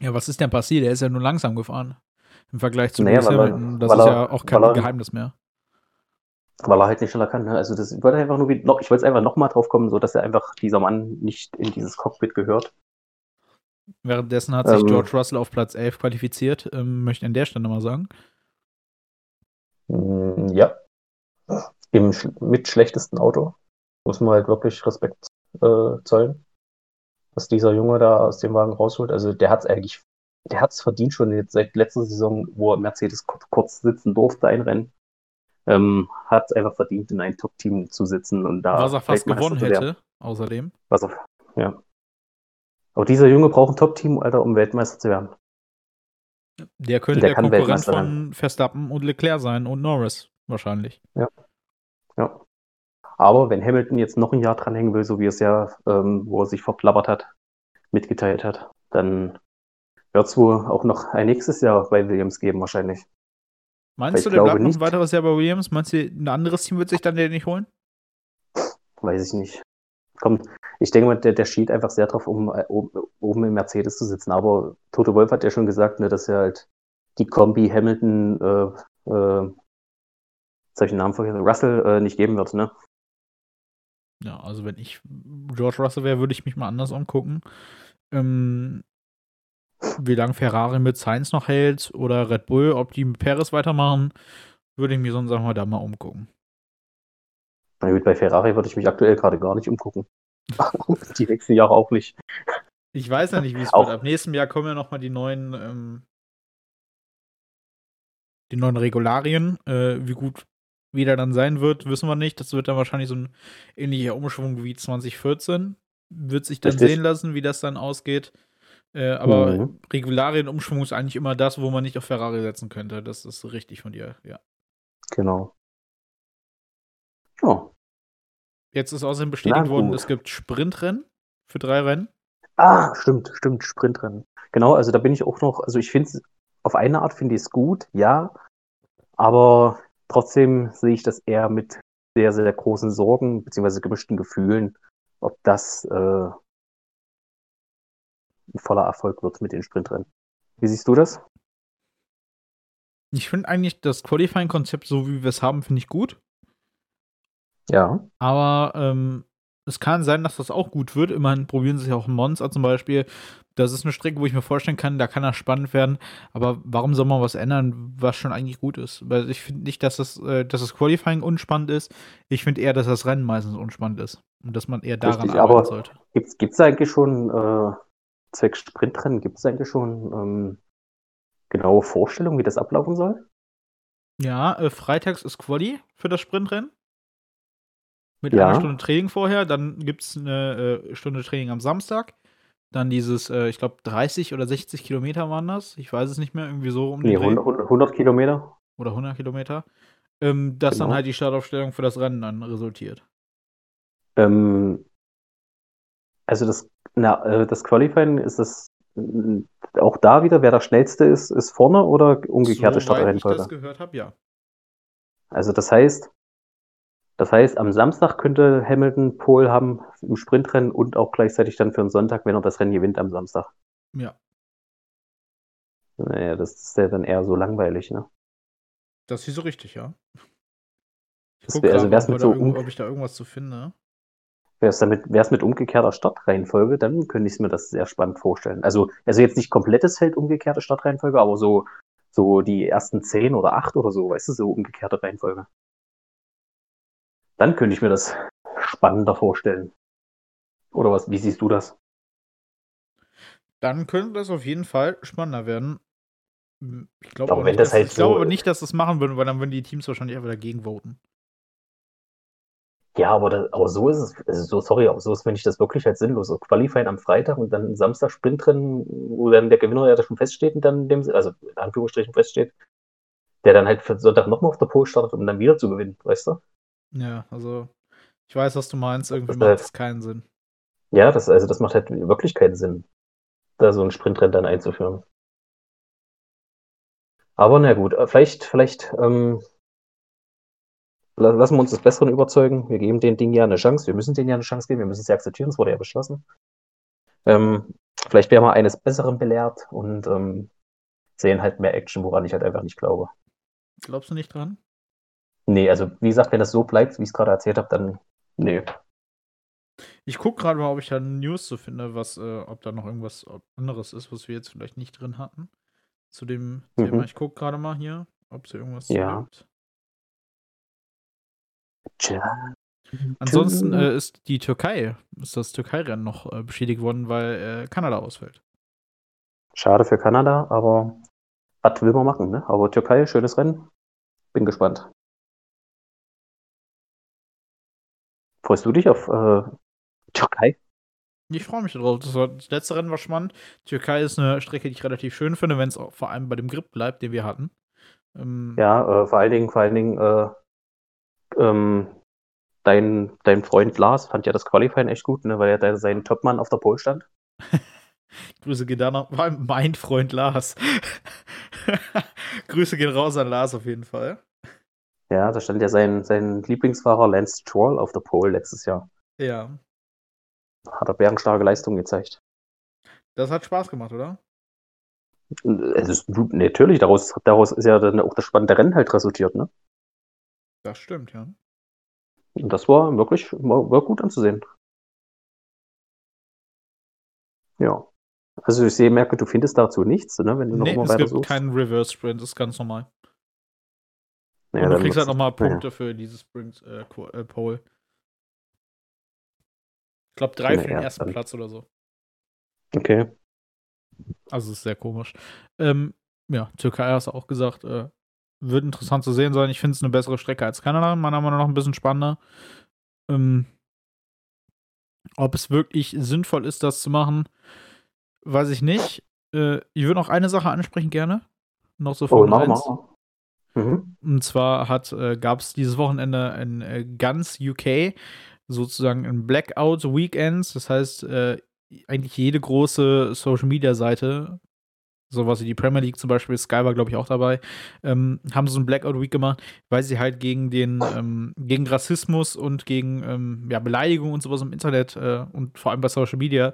Ja, was ist denn passiert? Er ist ja nur langsam gefahren. Im Vergleich zu naja, Lewis Hamilton. Das ist er, ja auch kein er, Geheimnis mehr. Weil er halt nicht schneller kann. Ne? Also das, ich wollte einfach nur, ich wollte es einfach nochmal drauf kommen, so dass er einfach dieser Mann nicht in dieses Cockpit gehört. Währenddessen hat sich ähm, George Russell auf Platz 11 qualifiziert, ähm, möchte ich an der Stelle mal sagen. Mm, ja. Im mit schlechtesten Auto. Muss man halt wirklich Respekt äh, zollen was dieser Junge da aus dem Wagen rausholt. Also der hat es eigentlich, der hat es verdient schon jetzt seit letzter Saison, wo Mercedes kurz sitzen durfte, ein Rennen. Ähm, hat es einfach verdient, in ein Top-Team zu sitzen und da. Was er fast gewonnen hätte, außerdem. Was er, ja. Aber dieser Junge braucht ein Top-Team, Alter, um Weltmeister zu werden. Der könnte der, der Konkurrent von Verstappen und Leclerc sein und Norris wahrscheinlich. Ja. Aber wenn Hamilton jetzt noch ein Jahr dranhängen will, so wie es ja, ähm, wo er sich verplappert hat, mitgeteilt hat, dann wird es wohl auch noch ein nächstes Jahr bei Williams geben, wahrscheinlich. Meinst du, der bleibt noch ein weiteres Jahr bei Williams? Meinst du, ein anderes Team wird sich dann den nicht holen? Weiß ich nicht. Kommt, ich denke mal, der, der schielt einfach sehr drauf, um äh, oben im Mercedes zu sitzen. Aber Toto Wolf hat ja schon gesagt, ne, dass er halt die Kombi Hamilton, äh, äh, solchen Namen vergessen, Russell äh, nicht geben wird, ne? Ja, also wenn ich George Russell wäre, würde ich mich mal anders umgucken. Ähm, wie lange Ferrari mit Sainz noch hält oder Red Bull, ob die mit Perez weitermachen, würde ich mir sonst mal da mal umgucken. Na gut, bei Ferrari würde ich mich aktuell gerade gar nicht umgucken. die nächsten Jahre auch nicht. Ich weiß ja nicht, wie es wird. Ab nächstem Jahr kommen ja nochmal die neuen, ähm, die neuen Regularien. Äh, wie gut wie der dann sein wird, wissen wir nicht. Das wird dann wahrscheinlich so ein ähnlicher Umschwung wie 2014. Wird sich dann Richtig. sehen lassen, wie das dann ausgeht. Äh, aber mhm. Regularienumschwung ist eigentlich immer das, wo man nicht auf Ferrari setzen könnte. Das ist richtig von dir, ja. Genau. Oh. Jetzt ist außerdem bestätigt worden, es gibt Sprintrennen für drei Rennen. Ah, stimmt, stimmt, Sprintrennen. Genau, also da bin ich auch noch, also ich finde es, auf eine Art finde ich es gut, ja, aber Trotzdem sehe ich das eher mit sehr, sehr großen Sorgen bzw. gemischten Gefühlen, ob das äh, ein voller Erfolg wird mit den Sprintrennen. Wie siehst du das? Ich finde eigentlich das Qualifying-Konzept, so wie wir es haben, finde ich gut. Ja. Aber ähm, es kann sein, dass das auch gut wird. Immerhin probieren sie ja auch Monster zum Beispiel. Das ist eine Strecke, wo ich mir vorstellen kann, da kann das spannend werden. Aber warum soll man was ändern, was schon eigentlich gut ist? Weil ich finde nicht, dass das, äh, dass das Qualifying unspannend ist. Ich finde eher, dass das Rennen meistens unspannend ist. Und dass man eher daran Richtig, arbeiten aber sollte. Gibt es eigentlich schon, äh, zwecks Sprintrennen, gibt es eigentlich schon ähm, genaue Vorstellungen, wie das ablaufen soll? Ja, äh, freitags ist Quali für das Sprintrennen. Mit Ja. einer Stunde Training vorher. Dann gibt es eine äh, Stunde Training am Samstag. Dann dieses, äh, ich glaube, 30 oder 60 Kilometer waren das. Ich weiß es nicht mehr, irgendwie so um Nee, den Dreh. 100, 100 Kilometer. Oder 100 Kilometer. Ähm, dass dann Genau. halt die Startaufstellung für das Rennen dann resultiert. Ähm, also das, na, äh, das Qualifying ist das mm, auch da wieder, wer der schnellste ist, ist vorne oder umgekehrte ich Startreihenfolge? das gehört habe, ja. Also das heißt, das heißt, am Samstag könnte Hamilton Pole haben im Sprintrennen und auch gleichzeitig dann für den Sonntag, wenn er das Rennen gewinnt am Samstag. Ja. Naja, das ist ja dann eher so langweilig, ne? Das ist so richtig, ja. Ich Das guck wär- also wär's mal, mit ob, so irgendwo, ob ich da irgendwas zu finde. Wäre es damit, wäre es mit umgekehrter Startreihenfolge, dann könnte ich mir das sehr spannend vorstellen. Also, also jetzt nicht komplettes Feld umgekehrte Startreihenfolge, aber so, so die ersten zehn oder acht oder so, weißt du, so umgekehrte Reihenfolge. Dann könnte ich mir das spannender vorstellen. Oder was, wie siehst du das? Dann könnte das auf jeden Fall spannender werden. Hm, Ich glaube Aber nicht, das dass- halt ich glaube so- aber nicht, dass das machen würden, weil dann würden die Teams wahrscheinlich einfach dagegen voten. Ja, aber, das, aber so ist es, also so, sorry, aber so ist, wenn ich das wirklich als sinnlos. So Qualifying am Freitag und dann Samstag Sprintrennen, wo dann der Gewinner ja schon feststeht und dann in dem, also in Anführungsstrichen feststeht, der dann halt für Sonntag nochmal auf der Pole startet, um dann wieder zu gewinnen, weißt du? Ja, also ich weiß, was du meinst. Irgendwie Das macht heißt- das keinen Sinn. Ja, das, also das macht halt wirklich keinen Sinn, da so ein Sprintrennen dann einzuführen. Aber na gut, äh, vielleicht, vielleicht ähm, la- lassen wir uns des Besseren überzeugen. Wir geben den Ding ja eine Chance. Wir müssen denen ja eine Chance geben. Wir müssen sie akzeptieren. Es wurde ja beschlossen. Ähm, vielleicht werden wir eines Besseren belehrt und ähm, sehen halt mehr Action, woran ich halt einfach nicht glaube. Glaubst du nicht dran? Nee, also wie gesagt, wenn das so bleibt, wie ich es gerade erzählt habe, dann nee. Ich gucke gerade mal, ob ich da News so finde, was, äh, ob da noch irgendwas anderes ist, was wir jetzt vielleicht nicht drin hatten. Zu dem Mhm. Thema. Ich gucke gerade mal hier, ob es irgendwas zu Ja. gibt. Tja. Ansonsten äh, ist die Türkei, ist das Türkei-Rennen noch äh, beschädigt worden, weil äh, Kanada ausfällt. Schade für Kanada, aber was will man machen, ne? Aber Türkei, schönes Rennen. Bin gespannt. Freust du dich auf äh, Türkei? Ich freue mich darauf. Das, das letzte Rennen war spannend. Türkei ist eine Strecke, die ich relativ schön finde, wenn es vor allem bei dem Grip bleibt, den wir hatten. Ähm, Ja, äh, vor allen Dingen, vor allen Dingen, äh, ähm, dein, dein Freund Lars fand ja das Qualifying echt gut, ne? Weil er da sein Topmann auf der Pole stand. Grüße gehen da noch, mein Freund Lars. Grüße gehen raus an Lars auf jeden Fall. Ja, da stand ja sein, sein Lieblingsfahrer Lance Stroll auf der Pole letztes Jahr. Ja, Hat er bärenstarke Leistung gezeigt. das hat Spaß gemacht, oder? Es ist natürlich, daraus, daraus ist ja dann auch das spannende Rennen halt resultiert, ne? Das stimmt, ja. Und das war wirklich war, war gut anzusehen. Ja. Also ich sehe, merke, du findest dazu nichts, ne? Wenn du noch Nee, immer es weiter gibt suchst. keinen Reverse-Sprint, das ist ganz normal. Naja, Und du kriegst halt nochmal naja. Punkte für dieses Sprint äh, äh, Pole. Ich glaube, drei für den Naja, ersten dann- Platz oder so. Okay. Also es ist sehr komisch. Ähm, ja, Türkei hast du auch gesagt, äh, wird interessant zu sehen sein. Ich finde es eine bessere Strecke als Kanada, meiner Meinung nach ein bisschen spannender. Ähm, ob es wirklich sinnvoll ist, das zu machen, weiß ich nicht. Äh, ich würde noch eine Sache ansprechen gerne. Noch so Oh, Formel machen 1. wir. Mhm. Und zwar hat, äh, gab es dieses Wochenende in äh, ganz UK sozusagen ein Blackout Weekends. Das heißt, äh, eigentlich jede große Social Media Seite, sowas wie die Premier League zum Beispiel, Sky war, glaube ich, auch dabei, ähm, haben so ein Blackout Week gemacht, weil sie halt gegen den, ähm, gegen Rassismus und gegen ähm, ja, Beleidigung und sowas im Internet äh, und vor allem bei Social Media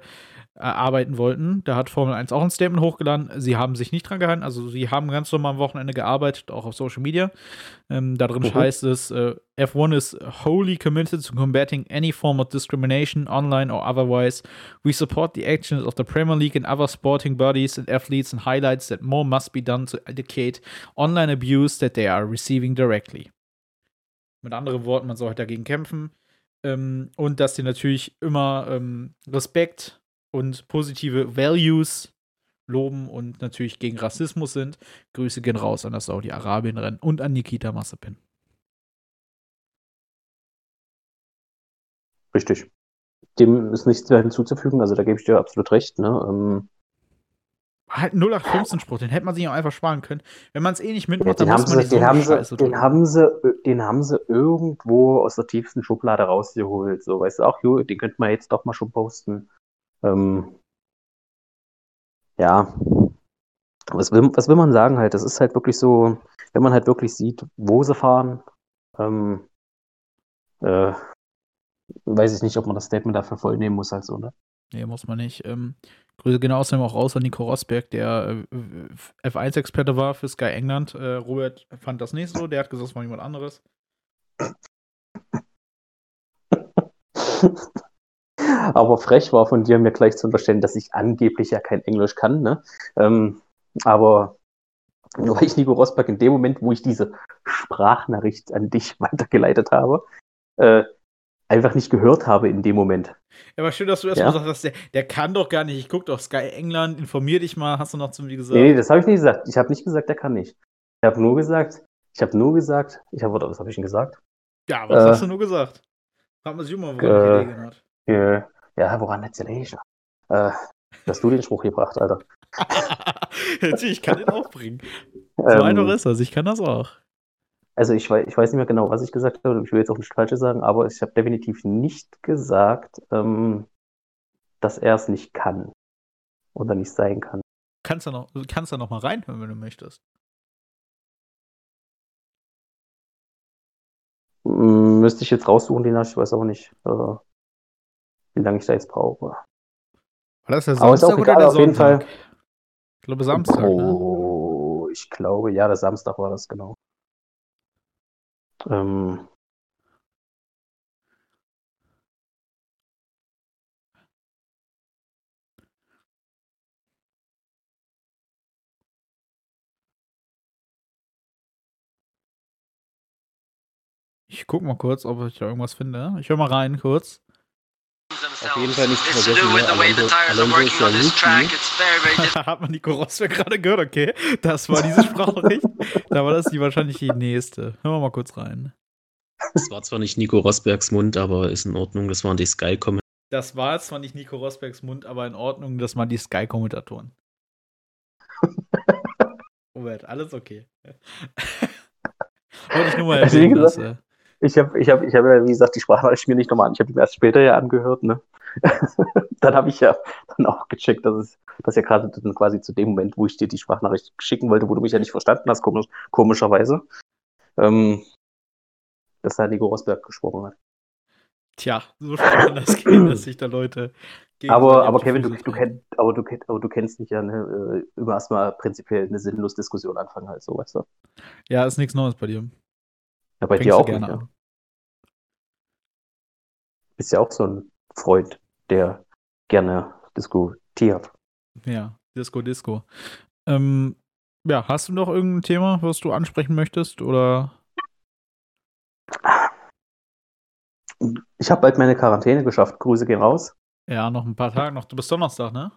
arbeiten wollten. Da hat Formel 1 auch ein Statement hochgeladen. Sie haben sich nicht dran gehalten. Also sie haben ganz normal am Wochenende gearbeitet, auch auf Social Media. Ähm, da drin mhm. heißt es, äh, F1 is wholly committed to combating any form of discrimination, online or otherwise. We support the actions of the Premier League and other sporting bodies and athletes and highlights that more must be done to educate online abuse that they are receiving directly. Mit anderen Worten, man soll halt dagegen kämpfen. Ähm, und dass die natürlich immer ähm, Respekt und positive Values loben und natürlich gegen Rassismus sind. Grüße gehen raus an das Saudi-Arabien-Rennen und an Nikita Mazepin. Richtig. Dem ist nichts mehr hinzuzufügen, also da gebe ich dir absolut recht. Ne? Ähm, halt 0815-Spruch, den hätte man sich auch einfach sparen können. Wenn man es eh nicht mitmacht, ja, dann muss man nicht den so haben sie, den haben sie, Den haben sie irgendwo aus der tiefsten Schublade rausgeholt. So, weißt du, auch, den könnte man jetzt doch mal schon posten. Ähm, ja, was will, was will man sagen halt? Das ist halt wirklich so, wenn man halt wirklich sieht, wo sie fahren, ähm, äh, weiß ich nicht, ob man das Statement dafür voll nehmen muss, halt so, ne? Nee, muss man nicht. Ähm, Grüße gehen außerdem auch raus an Nico Rosberg, der äh, F1-Experte war für Sky England. Äh, Robert fand das nicht so, der hat gesagt, es war jemand anderes. Aber frech war von dir, mir gleich zu unterstellen, dass ich angeblich ja kein Englisch kann. Ne? Ähm, aber nur weil ich Nico Rosberg in dem Moment, wo ich diese Sprachnachricht an dich weitergeleitet habe, äh, einfach nicht gehört habe in dem Moment. Ja, aber schön, dass du erst ja? sagst, der, der kann doch gar nicht. Ich gucke doch Sky England, informier dich mal, hast du noch zu mir gesagt? Nee, nee das habe ich nicht gesagt. Ich habe nicht gesagt, der kann nicht. Ich habe nur gesagt, ich habe nur gesagt, ich habe, was habe ich denn gesagt? Ja, was äh, hast du nur gesagt? Frag mal sich immer, woran äh, hat. Äh, ja, woran hat gelegen? Äh, hast du den Spruch gebracht, Alter. ich kann den auch bringen. So ähm, einfach ist das, ich kann das auch. Also ich weiß, ich weiß nicht mehr genau, was ich gesagt habe, ich will jetzt auch nicht Falsches sagen, aber ich habe definitiv nicht gesagt, ähm, dass er es nicht kann oder nicht sein kann. Kannst du noch, kannst da noch mal reinhören, wenn du möchtest. Müsste ich jetzt raussuchen, den ich weiß auch nicht, äh, wie lange ich da jetzt brauche. War das der Samstag oder der auf jeden Fall. Ich glaube Samstag. Ne? Oh, ne? ich glaube, ja, der Samstag war das genau. Ähm, Ich guck mal kurz, ob ich da irgendwas finde. Ich höre mal rein kurz. Auf jeden Fall nicht vergessen, Alonso, ist ja Hat man Nico Rosberg gerade gehört? Okay, das war diese Sprachricht. da war das die wahrscheinlich die nächste. Hören wir mal kurz rein. Das war zwar nicht Nico Rosbergs Mund, aber ist in Ordnung. Das waren die Sky-Kommentatoren. Das war zwar nicht Nico Rosbergs Mund, aber in Ordnung. Das waren die Sky-Kommentatoren. Robert, alles okay. Wollte ich nur mal erwähnen, dass, äh, ich habe, ich habe, ich habe, wie gesagt, die Sprachnachricht mir nicht nochmal an. Ich habe die erst später ja angehört, ne? dann habe ich ja dann auch gecheckt, dass es, dass ja gerade dann quasi zu dem Moment, wo ich dir die Sprachnachricht schicken wollte, wo du mich ja nicht verstanden hast, komisch, komischerweise, ähm, dass da Nico Rosberg gesprochen hat. Tja, so schnell kann das gehen, dass sich da Leute. Aber, aber Kevin, du, du, kenn, aber, du, aber du kennst mich ja, ne, über äh, erstmal prinzipiell eine sinnlose Diskussion anfangen, halt so, weißt du? Ja, ist nichts Neues bei dir. Ja, bei Fängst dir auch gerne nicht, ja. Bist ja auch so ein Freund, der gerne diskutiert. Ja, Disco, Disco. Ähm, ja, hast du noch irgendein Thema, was du ansprechen möchtest? Oder? Ich habe bald meine Quarantäne geschafft. Grüße gehen raus. Ja, noch ein paar Tage noch. Du bist Donnerstag, ne?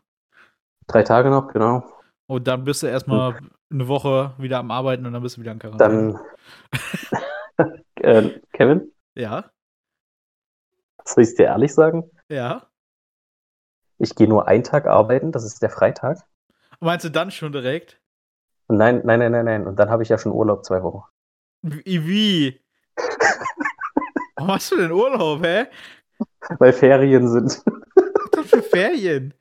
Drei Tage noch, genau. Und dann bist du erstmal eine Woche wieder am Arbeiten und dann bist du wieder in Quarantäne. Dann, äh, Kevin? Ja? Soll ich es dir ehrlich sagen? Ja. Ich gehe nur einen Tag arbeiten, das ist der Freitag. Meinst du dann schon direkt? Nein, nein, nein, nein, nein. Und dann habe ich ja schon Urlaub zwei Wochen. Wie? wie? Warum hast du denn Urlaub, hä? Weil Ferien sind. Was denn für Ferien?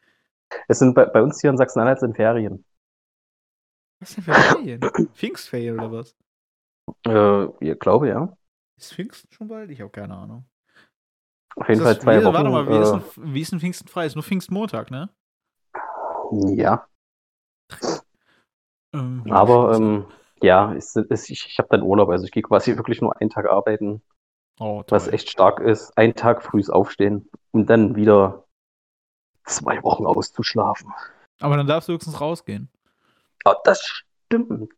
Es sind bei, bei uns hier in Sachsen-Anhalt sind Ferien. Was denn für Ferien? Pfingstferien oder was? Äh, ich glaube ja. Ist Pfingsten schon bald? Ich habe keine Ahnung. Auf jeden Fall zwei wie, Wochen. Warte mal, wie, äh, ist ein, wie ist ein Pfingsten frei? Ist nur Pfingstmontag, ne? Ja, Ähm, aber ähm, ja, es, es, ich, ich habe dann Urlaub, also ich gehe quasi wirklich nur einen Tag arbeiten, oh, was echt stark ist. Einen Tag frühs aufstehen und dann wieder zwei Wochen auszuschlafen. Aber dann darfst du höchstens rausgehen. Ah, das stimmt.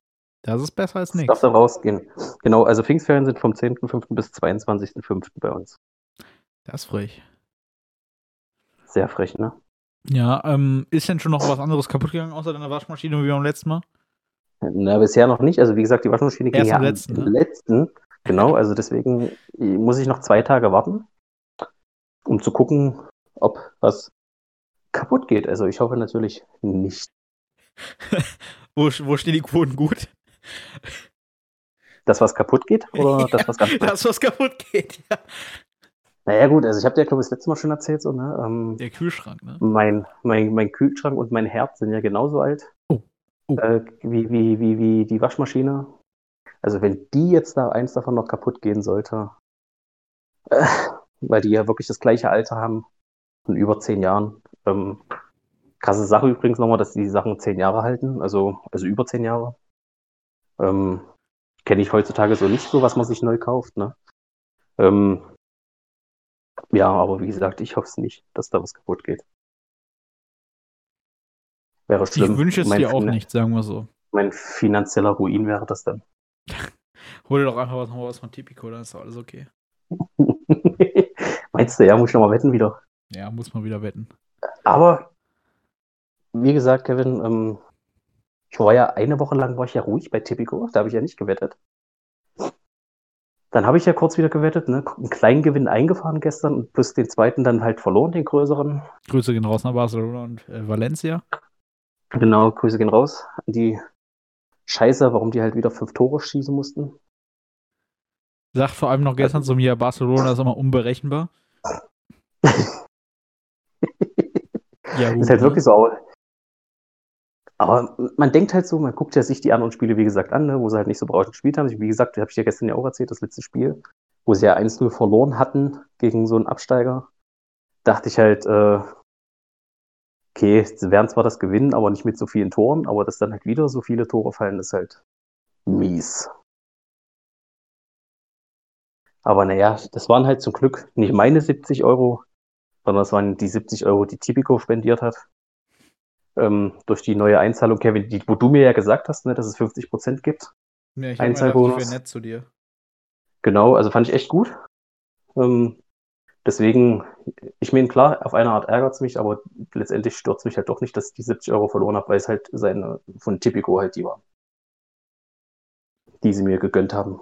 Das ist besser als Das darf nichts. dann rausgehen. Genau, also Pfingstferien sind vom 10.05. bis 22.05. bei uns. Das ist frech. Sehr frech, ne? Ja, ähm, ist denn schon noch was anderes kaputt gegangen, außer deiner Waschmaschine wie beim letzten Mal? Na, bisher noch nicht. Also wie gesagt, die Waschmaschine ging ja am am letzten, ne? letzten. Genau, also deswegen muss ich noch zwei Tage warten, um zu gucken, ob was kaputt geht. Also ich hoffe natürlich nicht. Wo, wo stehen die Quoten gut? Das, was kaputt geht oder das, was ganz Das, was kaputt geht, ja. Naja gut, also ich habe dir, glaube ich, das letzte Mal schon erzählt, so, ne? Ähm, Der Kühlschrank, ne? mein, mein, mein Kühlschrank und mein Herd sind ja genauso alt Oh. Oh. Äh, wie, wie, wie, wie die Waschmaschine. Also wenn die jetzt da eins davon noch kaputt gehen sollte, äh, weil die ja wirklich das gleiche Alter haben, von über zehn Jahren. Ähm, krasse Sache übrigens nochmal, dass die Sachen zehn Jahre halten, also, also über zehn Jahre. Ähm, Kenne ich heutzutage so nicht so, was man sich neu kauft, ne? Ähm, ja, aber wie gesagt, ich hoffe es nicht, dass da was kaputt geht. Wäre schlimm. Ich wünsche es Mein dir auch nicht, sagen wir so. Mein finanzieller Ruin wäre das dann. Hol dir doch einfach was, was von Tipico, dann ist doch alles okay. Meinst du, ja, muss ich nochmal wetten wieder. Ja, muss man wieder wetten. Aber, wie gesagt, Kevin, ähm, ich war ja eine Woche lang war ich ja ruhig bei Tipico, da habe ich ja nicht gewettet. Dann habe ich ja kurz wieder gewettet, ne? einen kleinen Gewinn eingefahren gestern und plus den zweiten dann halt verloren, den größeren. Grüße gehen raus nach Barcelona und äh, Valencia. Genau, Grüße gehen raus. Die Scheiße, warum die halt wieder fünf Tore schießen mussten. Sagt vor allem noch gestern zu mir, Barcelona ist immer unberechenbar. Ja, gut. ist halt ne? wirklich so. Aber man denkt halt so, man guckt ja sich die anderen Spiele, wie gesagt, an, ne, wo sie halt nicht so berauschend gespielt haben. Wie gesagt, habe ich ja gestern ja auch erzählt, das letzte Spiel, wo sie ja 1-0 verloren hatten gegen so einen Absteiger. Dachte ich halt, äh, okay, sie werden zwar das gewinnen, aber nicht mit so vielen Toren, aber dass dann halt wieder so viele Tore fallen, ist halt mies. Aber naja, das waren halt zum Glück nicht meine 70 Euro, sondern das waren die 70 Euro, die Tipico spendiert hat. Ähm, durch die neue Einzahlung, Kevin, die, wo du mir ja gesagt hast, ne, dass es 50% gibt. Ja, ich Einzahlbonus. ich nett zu dir. Genau, also fand ich echt gut. Ähm, deswegen, ich meine, klar, auf eine Art ärgert es mich, aber letztendlich stört es mich halt doch nicht, dass ich die 70 Euro verloren habe, weil es halt seine von Tipico halt die waren. Die sie mir gegönnt haben.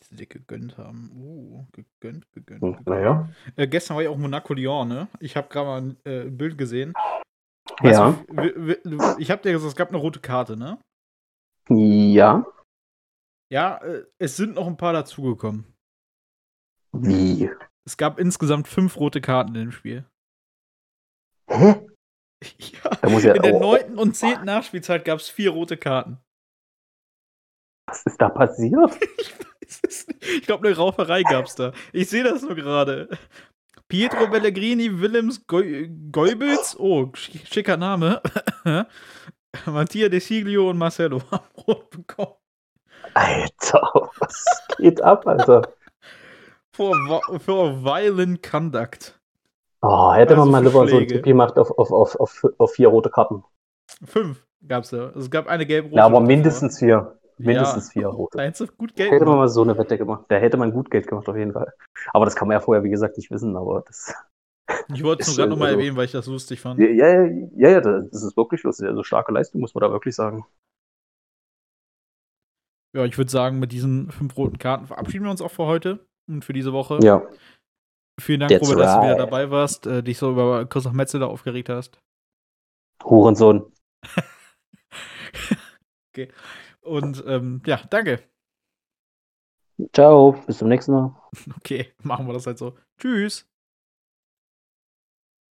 Die sie dir gegönnt haben. Uh, gegönnt, gegönnt. Hm, gegönnt. naja. Äh, gestern war ich auch Monaco-Lyon, ne? Ich habe gerade mal ein äh, Bild gesehen. Ja. W- ich habe dir gesagt, es gab eine rote Karte, ne? Ja. Ja, äh, es sind noch ein paar dazugekommen. Wie? Es gab insgesamt fünf rote Karten in dem Spiel. Hä? Ja, ja, in der oh, neunten und zehnten Nachspielzeit gab es vier rote Karten. was ist da passiert? Ich glaube, eine Rauferei gab es da. Ich sehe das nur gerade. Pietro Pellegrini, Willems Geu- Geubels, oh, sch- schicker Name. Mattia De Siglio und Marcelo haben rot bekommen. Alter, was geht ab, Alter? For, vi- for violent conduct. Oh, hätte Also man mal für lieber so ein. Tipp gemacht auf, auf, auf, auf, auf vier rote Karten. Fünf gab es da. Also es gab eine gelb-rote. Ja, aber mindestens vier. Mindestens Ja. vier rote. Da hättest du gut Geld Hätte man mal so eine Wette gemacht. Da hätte man gut Geld gemacht, auf jeden Fall. Aber das kann man ja vorher, wie gesagt, nicht wissen. Aber das. Ich wollte es nur gerade nochmal also- erwähnen, weil ich das lustig fand. Ja, ja, ja, ja, das ist wirklich lustig. Also starke Leistung, muss man da wirklich sagen. Ja, ich würde sagen, mit diesen fünf roten Karten verabschieden wir uns auch für heute und für diese Woche. Ja. Vielen Dank, That's Robert, dass du wieder right. dabei warst, äh, dich so über Christoph Metzeler aufgeregt hast. Hurensohn. Und ähm, ja, danke. Ciao, bis zum nächsten Mal. Okay, machen wir das halt so. Tschüss.